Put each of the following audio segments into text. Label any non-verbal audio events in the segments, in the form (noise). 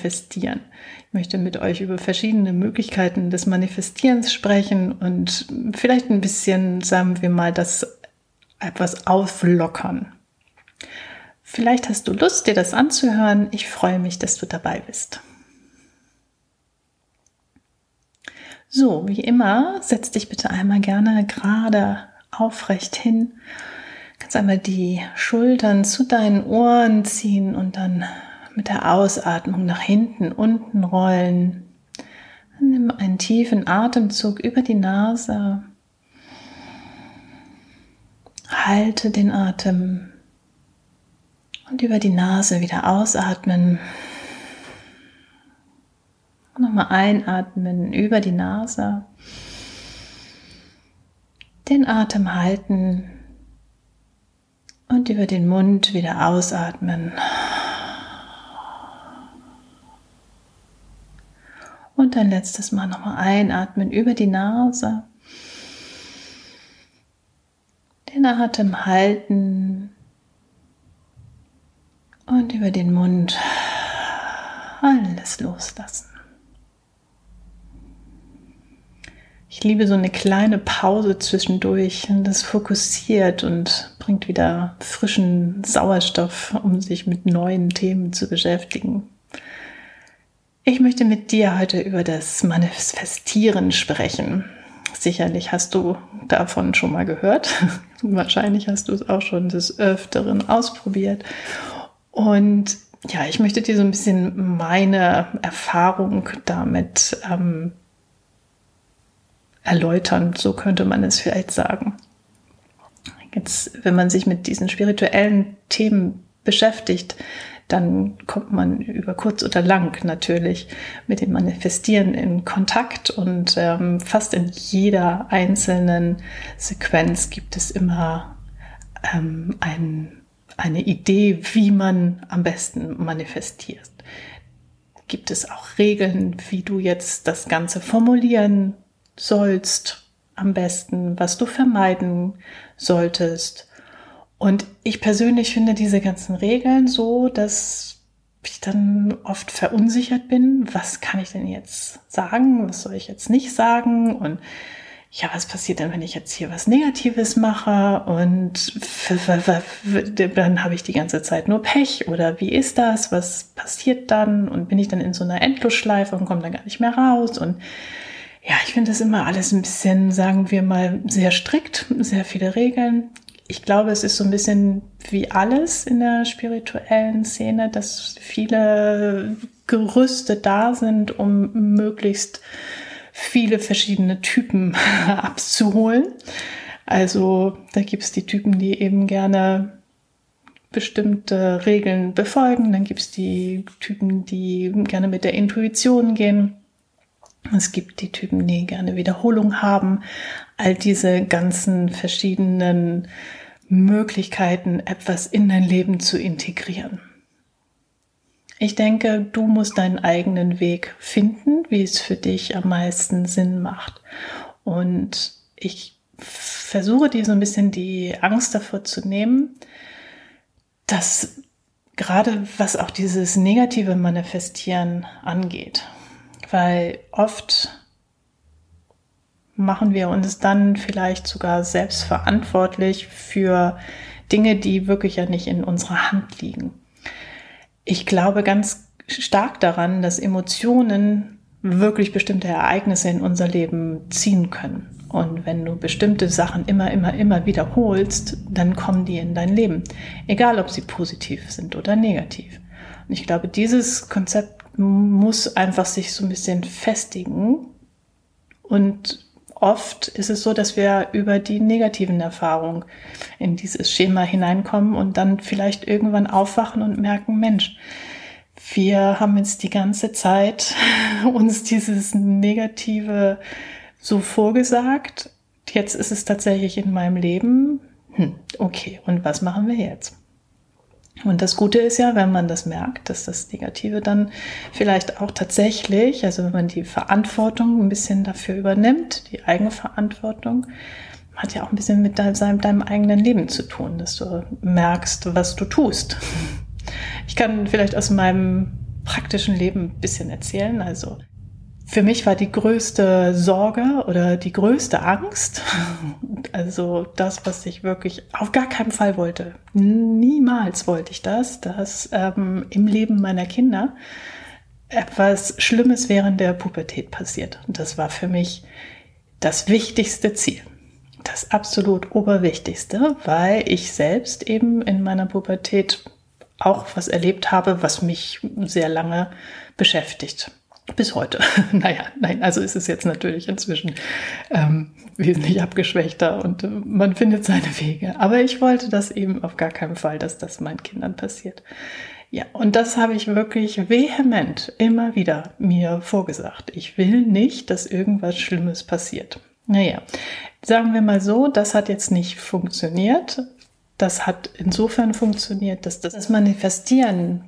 Manifestieren. Ich möchte mit euch über verschiedene Möglichkeiten des Manifestierens sprechen und vielleicht ein bisschen, sagen wir mal, das etwas auflockern. Vielleicht hast du Lust, dir das anzuhören. Ich freue mich, dass du dabei bist. So, wie immer, setz dich bitte einmal gerne gerade aufrecht hin. Kannst einmal die Schultern zu deinen Ohren ziehen und dann mit der Ausatmung nach hinten, unten rollen. Nimm einen tiefen Atemzug über die Nase. Halte den Atem und über die Nase wieder ausatmen. Nochmal einatmen über die Nase. Den Atem halten und über den Mund wieder ausatmen. Und ein letztes Mal nochmal einatmen über die Nase. Den Atem halten und über den Mund alles loslassen. Ich liebe so eine kleine Pause zwischendurch. Das fokussiert und bringt wieder frischen Sauerstoff, um sich mit neuen Themen zu beschäftigen. Ich möchte mit dir heute über das Manifestieren sprechen. Sicherlich hast du davon schon mal gehört. (laughs) Wahrscheinlich hast du es auch schon des Öfteren ausprobiert. Und ja, ich möchte dir so ein bisschen meine Erfahrung damit ähm, erläutern, so könnte man es vielleicht sagen. Jetzt, wenn man sich mit diesen spirituellen Themen beschäftigt, dann kommt man über kurz oder lang natürlich mit dem Manifestieren in Kontakt und ähm, fast in jeder einzelnen Sequenz gibt es immer ähm, ein, eine Idee, wie man am besten manifestiert. Gibt es auch Regeln, wie du jetzt das Ganze formulieren sollst am besten, was du vermeiden solltest. Und ich persönlich finde diese ganzen Regeln so, dass ich dann oft verunsichert bin. Was kann ich denn jetzt sagen? Was soll ich jetzt nicht sagen? Und ja, was passiert denn, wenn ich jetzt hier was Negatives mache und dann habe ich die ganze Zeit nur Pech oder wie ist das? Was passiert dann? Und bin ich dann in so einer Endlosschleife und komme dann gar nicht mehr raus? Und ja, ich finde das immer alles ein bisschen, sagen wir mal, sehr strikt, sehr viele Regeln. Ich glaube, es ist so ein bisschen wie alles in der spirituellen Szene, dass viele Gerüste da sind, um möglichst viele verschiedene Typen (laughs) abzuholen. Also da gibt es die Typen, die eben gerne bestimmte Regeln befolgen. Dann gibt es die Typen, die gerne mit der Intuition gehen. Es gibt die Typen, die gerne Wiederholung haben. All diese ganzen verschiedenen Möglichkeiten, etwas in dein Leben zu integrieren. Ich denke, du musst deinen eigenen Weg finden, wie es für dich am meisten Sinn macht. Und ich versuche dir so ein bisschen die Angst davor zu nehmen, dass gerade was auch dieses negative Manifestieren angeht, weil oft machen wir uns dann vielleicht sogar selbst verantwortlich für Dinge, die wirklich ja nicht in unserer Hand liegen. Ich glaube ganz stark daran, dass Emotionen wirklich bestimmte Ereignisse in unser Leben ziehen können. Und wenn du bestimmte Sachen immer, immer, immer wiederholst, dann kommen die in dein Leben. Egal, ob sie positiv sind oder negativ. Und ich glaube, dieses Konzept muss einfach sich so ein bisschen festigen. Und oft ist es so, dass wir über die negativen Erfahrungen in dieses Schema hineinkommen und dann vielleicht irgendwann aufwachen und merken, Mensch, wir haben jetzt die ganze Zeit (laughs) uns dieses Negative so vorgesagt. Jetzt ist es tatsächlich in meinem Leben. Hm, okay, und was machen wir jetzt? Und das Gute ist ja, wenn man das merkt, dass das Negative dann vielleicht auch tatsächlich, also wenn man die Verantwortung ein bisschen dafür übernimmt, die Eigenverantwortung, hat ja auch ein bisschen mit deinem, deinem eigenen Leben zu tun, dass du merkst, was du tust. Ich kann vielleicht aus meinem praktischen Leben ein bisschen erzählen. Also für mich war die größte Sorge oder die größte Angst, (laughs) also das, was ich wirklich auf gar keinen Fall wollte, niemals wollte ich das, dass ähm, im Leben meiner Kinder etwas Schlimmes während der Pubertät passiert. Und das war für mich das wichtigste Ziel. Das absolut oberwichtigste, weil ich selbst eben in meiner Pubertät auch was erlebt habe, was mich sehr lange beschäftigt bis heute. (laughs) naja, nein, also ist es jetzt natürlich inzwischen ähm, wesentlich abgeschwächter und äh, man findet seine Wege. Aber ich wollte das eben auf gar keinen Fall, dass das meinen Kindern passiert. Ja, und das habe ich wirklich vehement immer wieder mir vorgesagt. Ich will nicht, dass irgendwas Schlimmes passiert. Naja, sagen wir mal so, das hat jetzt nicht funktioniert. Das hat insofern funktioniert, dass das Manifestieren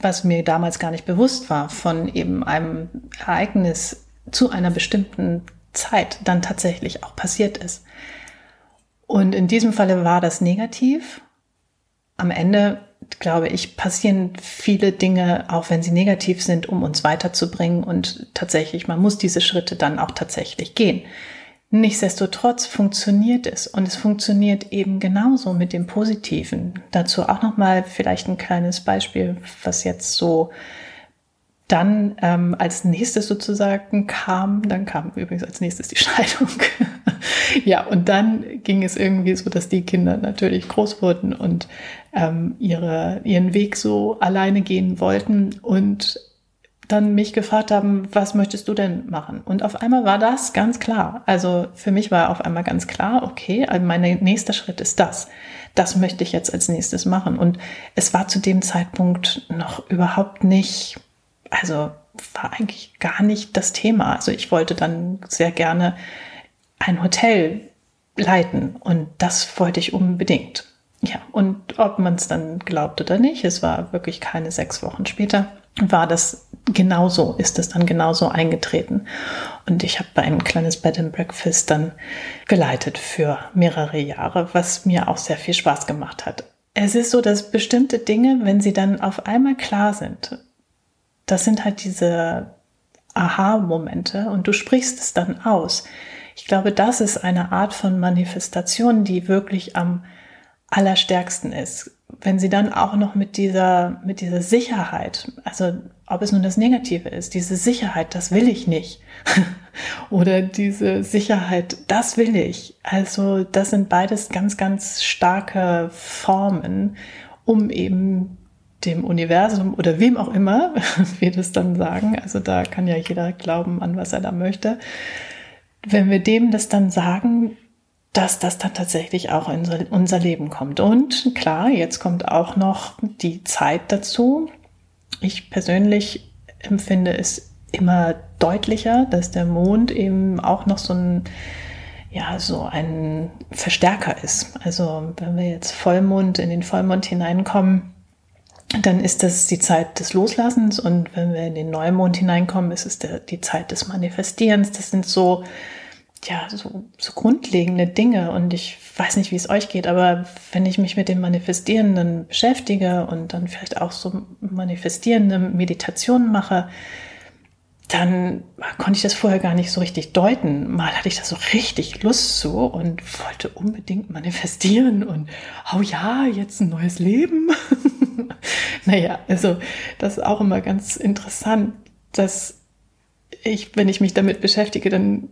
was mir damals gar nicht bewusst war, von eben einem Ereignis zu einer bestimmten Zeit dann tatsächlich auch passiert ist. Und in diesem Falle war das negativ. Am Ende, glaube ich, passieren viele Dinge, auch wenn sie negativ sind, um uns weiterzubringen. Und tatsächlich, man muss diese Schritte dann auch tatsächlich gehen. Nichtsdestotrotz funktioniert es und es funktioniert eben genauso mit dem Positiven. Dazu auch noch mal vielleicht ein kleines Beispiel, was jetzt so dann ähm, als nächstes sozusagen kam. Dann kam übrigens als nächstes die (laughs) Scheidung. ja, und dann ging es irgendwie so, dass die Kinder natürlich groß wurden und ähm, ihre, ihren Weg so alleine gehen wollten und dann mich gefragt haben, was möchtest du denn machen? Und auf einmal war das ganz klar. Also für mich war auf einmal ganz klar, okay, also mein nächster Schritt ist das. Das möchte ich jetzt als nächstes machen. Und es war zu dem Zeitpunkt noch überhaupt nicht, also war eigentlich gar nicht das Thema. Also ich wollte dann sehr gerne ein Hotel leiten und das wollte ich unbedingt. Ja, und ob man es dann glaubt oder nicht, es war wirklich keine sechs Wochen später, war das genauso, ist es dann genauso eingetreten. Und ich habe ein kleines Bed and Breakfast dann geleitet für mehrere Jahre, was mir auch sehr viel Spaß gemacht hat. Es ist so, dass bestimmte Dinge, wenn sie dann auf einmal klar sind, das sind halt diese Aha-Momente und du sprichst es dann aus. Ich glaube, das ist eine Art von Manifestation, die wirklich am allerstärksten ist wenn sie dann auch noch mit dieser, mit dieser Sicherheit, also ob es nun das Negative ist, diese Sicherheit, das will ich nicht. (laughs) Oder diese Sicherheit, das will ich. Also das sind beides ganz, ganz starke Formen, um eben dem Universum oder wem auch immer (laughs) wir das dann sagen. Also da kann ja jeder glauben an, was er da möchte. Wenn wir dem das dann sagen, dass das dann tatsächlich auch in unser Leben kommt. Und klar, jetzt kommt auch noch die Zeit dazu. Ich persönlich empfinde es immer deutlicher, dass der Mond eben auch noch so ein, ja, so ein Verstärker ist. Also wenn wir jetzt Vollmond in den Vollmond hineinkommen, dann ist das die Zeit des Loslassens und wenn wir in den Neumond hineinkommen, ist es der, die Zeit des Manifestierens. Das sind so ja, so, so grundlegende Dinge. Und ich weiß nicht, wie es euch geht, aber wenn ich mich mit dem Manifestierenden beschäftige und dann vielleicht auch so manifestierende Meditationen mache, dann konnte ich das vorher gar nicht so richtig deuten. Mal hatte ich da so richtig Lust zu und wollte unbedingt manifestieren und, oh ja, jetzt ein neues Leben. (laughs) naja, also das ist auch immer ganz interessant, dass ich, wenn ich mich damit beschäftige, dann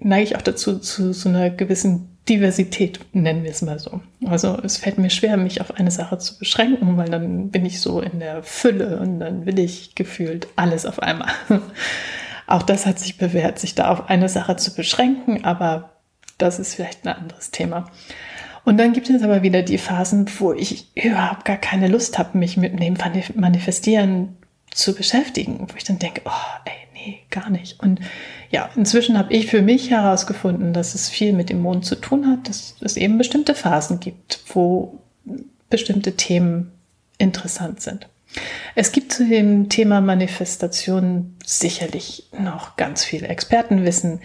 neige ich auch dazu, zu so einer gewissen Diversität, nennen wir es mal so. Also es fällt mir schwer, mich auf eine Sache zu beschränken, weil dann bin ich so in der Fülle und dann will ich gefühlt alles auf einmal. (laughs) Auch das hat sich bewährt, sich da auf eine Sache zu beschränken, aber das ist vielleicht ein anderes Thema. Und dann gibt es aber wieder die Phasen, wo ich überhaupt gar keine Lust habe, mich mit dem Manifestieren zu beschäftigen, wo ich dann denke, oh, ey, nee, gar nicht. Und ja, inzwischen habe ich für mich herausgefunden, dass es viel mit dem Mond zu tun hat, dass es eben bestimmte Phasen gibt, wo bestimmte Themen interessant sind. Es gibt zu dem Thema Manifestation sicherlich noch ganz viel Expertenwissen,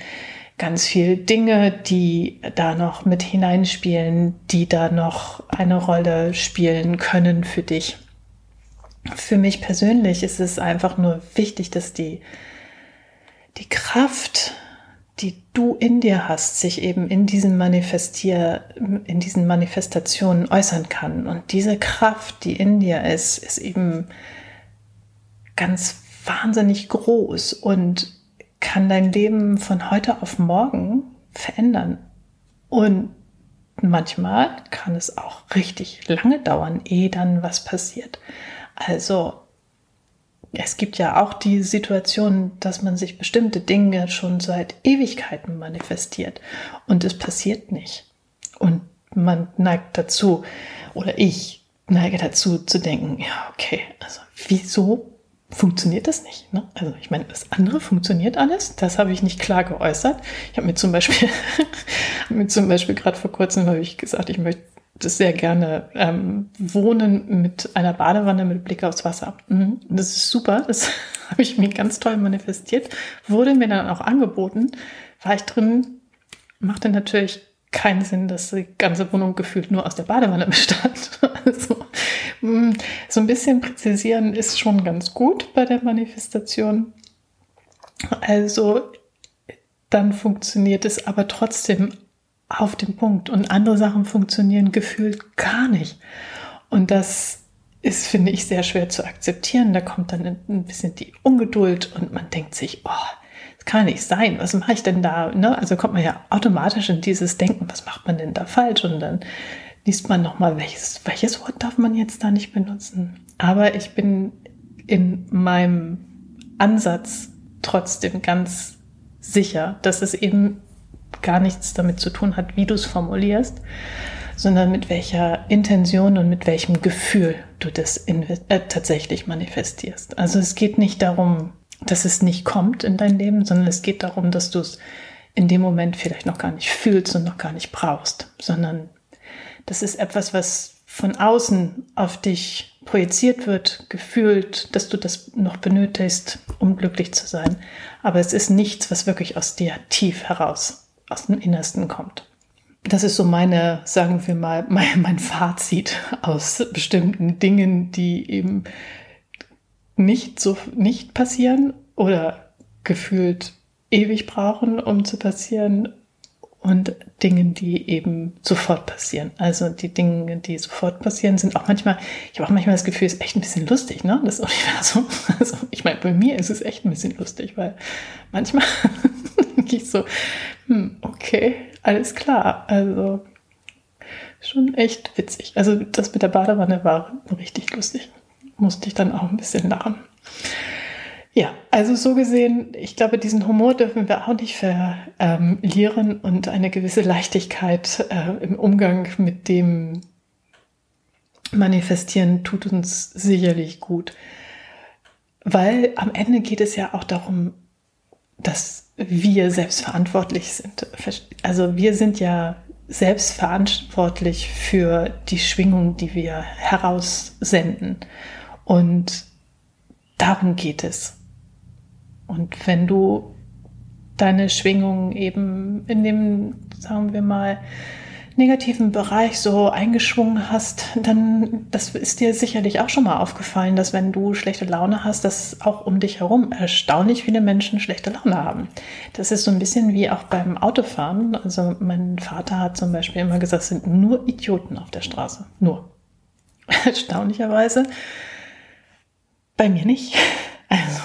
ganz viel Dinge, die da noch mit hineinspielen, die da noch eine Rolle spielen können für dich. Für mich persönlich ist es einfach nur wichtig, dass die, die Kraft, die du in dir hast, sich eben in diesen Manifestier, in diesen Manifestationen äußern kann. Und diese Kraft, die in dir ist, ist eben ganz wahnsinnig groß und kann dein Leben von heute auf morgen verändern. Und manchmal kann es auch richtig lange dauern, ehe dann was passiert. Also es gibt ja auch die Situation, dass man sich bestimmte Dinge schon seit Ewigkeiten manifestiert und es passiert nicht. Und man neigt dazu, oder ich neige dazu zu denken, ja, okay, also wieso funktioniert das nicht? Ne? Also ich meine, das andere funktioniert alles, das habe ich nicht klar geäußert. Ich habe mir zum Beispiel, (laughs) mir zum Beispiel gerade vor kurzem habe ich gesagt, ich möchte sehr gerne ähm, wohnen mit einer Badewanne mit Blick aufs Wasser. Mhm. Das ist super, das (laughs) habe ich mir ganz toll manifestiert, wurde mir dann auch angeboten, war ich drin, machte natürlich keinen Sinn, dass die ganze Wohnung gefühlt nur aus der Badewanne (laughs) bestand. Also mm, so ein bisschen präzisieren ist schon ganz gut bei der Manifestation. Also dann funktioniert es aber trotzdem auf den Punkt und andere Sachen funktionieren gefühlt gar nicht. Und das ist, finde ich, sehr schwer zu akzeptieren. Da kommt dann ein bisschen die Ungeduld und man denkt sich, oh, das kann nicht sein, was mache ich denn da? Ne? Also kommt man ja automatisch in dieses Denken, was macht man denn da falsch? Und dann liest man nochmal, welches, welches Wort darf man jetzt da nicht benutzen? Aber ich bin in meinem Ansatz trotzdem ganz sicher, dass es eben gar nichts damit zu tun hat, wie du es formulierst, sondern mit welcher Intention und mit welchem Gefühl du das äh, tatsächlich manifestierst. Also es geht nicht darum, dass es nicht kommt in dein Leben, sondern es geht darum, dass du es in dem Moment vielleicht noch gar nicht fühlst und noch gar nicht brauchst, sondern das ist etwas, was von außen auf dich projiziert wird, gefühlt, dass du das noch benötigst, um glücklich zu sein. Aber es ist nichts, was wirklich aus dir tief heraus aus dem Innersten kommt. Das ist so meine, sagen wir mal, (laughs) mein, mein Fazit aus bestimmten Dingen, die eben nicht so nicht passieren oder gefühlt ewig brauchen, um zu passieren und Dingen, die eben sofort passieren. Also die Dinge, die sofort passieren, sind auch manchmal, ich habe auch manchmal das Gefühl, es ist echt ein bisschen lustig, ne? Das Universum. (laughs) Also ich meine, bei mir ist es echt ein bisschen lustig, weil manchmal (laughs) denke ich so, hm, okay, alles klar. Also schon echt witzig. Also das mit der Badewanne war richtig lustig. Musste ich dann auch ein bisschen lachen. Ja, also so gesehen, ich glaube, diesen Humor dürfen wir auch nicht verlieren und eine gewisse Leichtigkeit äh, im Umgang mit dem Manifestieren tut uns sicherlich gut. Weil am Ende geht es ja auch darum, dass wir selbstverantwortlich sind. Also wir sind ja selbstverantwortlich für die Schwingung, die wir heraussenden. Und darum geht es. Und wenn du deine Schwingung eben in dem, sagen wir mal, negativen Bereich so eingeschwungen hast, dann, das ist dir sicherlich auch schon mal aufgefallen, dass wenn du schlechte Laune hast, dass auch um dich herum erstaunlich viele Menschen schlechte Laune haben. Das ist so ein bisschen wie auch beim Autofahren. Also mein Vater hat zum Beispiel immer gesagt, es sind nur Idioten auf der Straße. Nur. (laughs) Erstaunlicherweise. Bei mir nicht. (laughs) Also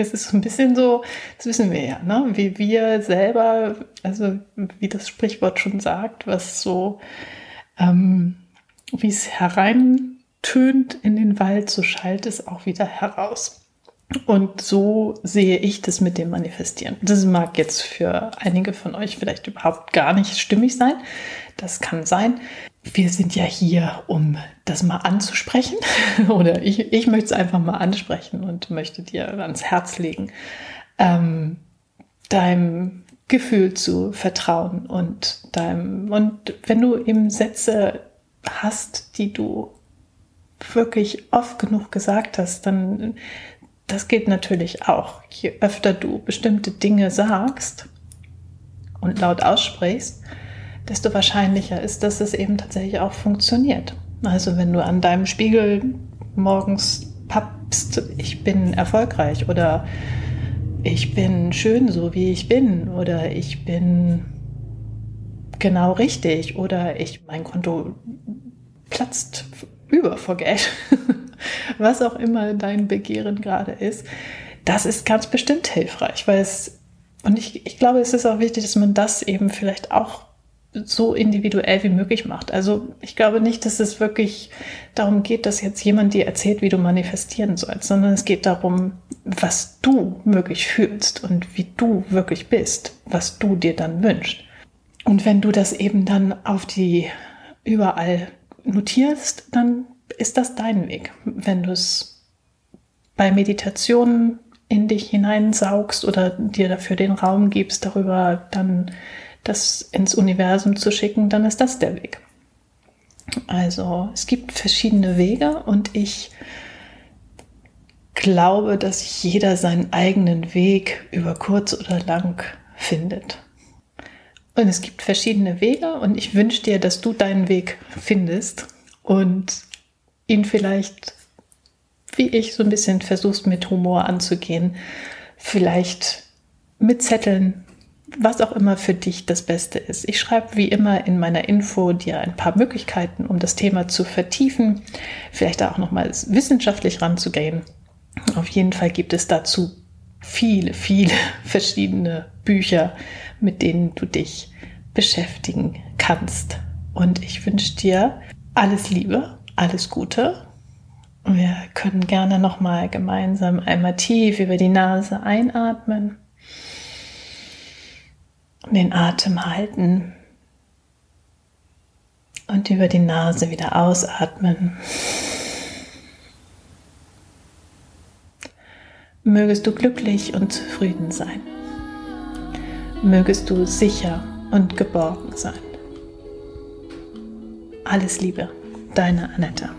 es ist so ein bisschen so, das wissen wir ja, ne? wie wir selber, also wie das Sprichwort schon sagt, was so, ähm, wie es hereintönt in den Wald, so schallt es auch wieder heraus. Und so sehe ich das mit dem Manifestieren. Das mag jetzt für einige von euch vielleicht überhaupt gar nicht stimmig sein. Das kann sein wir sind ja hier, um das mal anzusprechen. (laughs) Oder ich, ich möchte es einfach mal ansprechen und möchte dir ans Herz legen, ähm, deinem Gefühl zu vertrauen und deinem, und wenn du eben Sätze hast, die du wirklich oft genug gesagt hast, dann das geht natürlich auch. Je öfter du bestimmte Dinge sagst und laut aussprichst, desto wahrscheinlicher ist, dass es eben tatsächlich auch funktioniert. Also wenn du an deinem Spiegel morgens pappst, ich bin erfolgreich oder ich bin schön so wie ich bin oder ich bin genau richtig oder ich mein Konto platzt über vor Geld, (laughs) was auch immer dein Begehren gerade ist, das ist ganz bestimmt hilfreich, weil es und ich, ich glaube, es ist auch wichtig, dass man das eben vielleicht auch so individuell wie möglich macht. Also ich glaube nicht, dass es wirklich darum geht, dass jetzt jemand dir erzählt, wie du manifestieren sollst, sondern es geht darum, was du wirklich fühlst und wie du wirklich bist, was du dir dann wünschst. Und wenn du das eben dann auf die überall notierst, dann ist das dein Weg. Wenn du es bei Meditationen in dich hineinsaugst oder dir dafür den Raum gibst, darüber dann das ins Universum zu schicken, dann ist das der Weg. Also es gibt verschiedene Wege und ich glaube, dass jeder seinen eigenen Weg über kurz oder lang findet. Und es gibt verschiedene Wege und ich wünsche dir, dass du deinen Weg findest und ihn vielleicht, wie ich, so ein bisschen versuchst mit Humor anzugehen. Vielleicht mit Zetteln, was auch immer für dich das Beste ist. Ich schreibe wie immer in meiner Info dir ein paar Möglichkeiten, um das Thema zu vertiefen, vielleicht auch nochmal wissenschaftlich ranzugehen. Auf jeden Fall gibt es dazu viele, viele (laughs) verschiedene Bücher, mit denen du dich beschäftigen kannst. Und ich wünsche dir alles Liebe, alles Gute. Wir können gerne nochmal gemeinsam einmal tief über die Nase einatmen den Atem halten und über die Nase wieder ausatmen. Mögest du glücklich und zufrieden sein. Mögest du sicher und geborgen sein. Alles Liebe, deine Annette.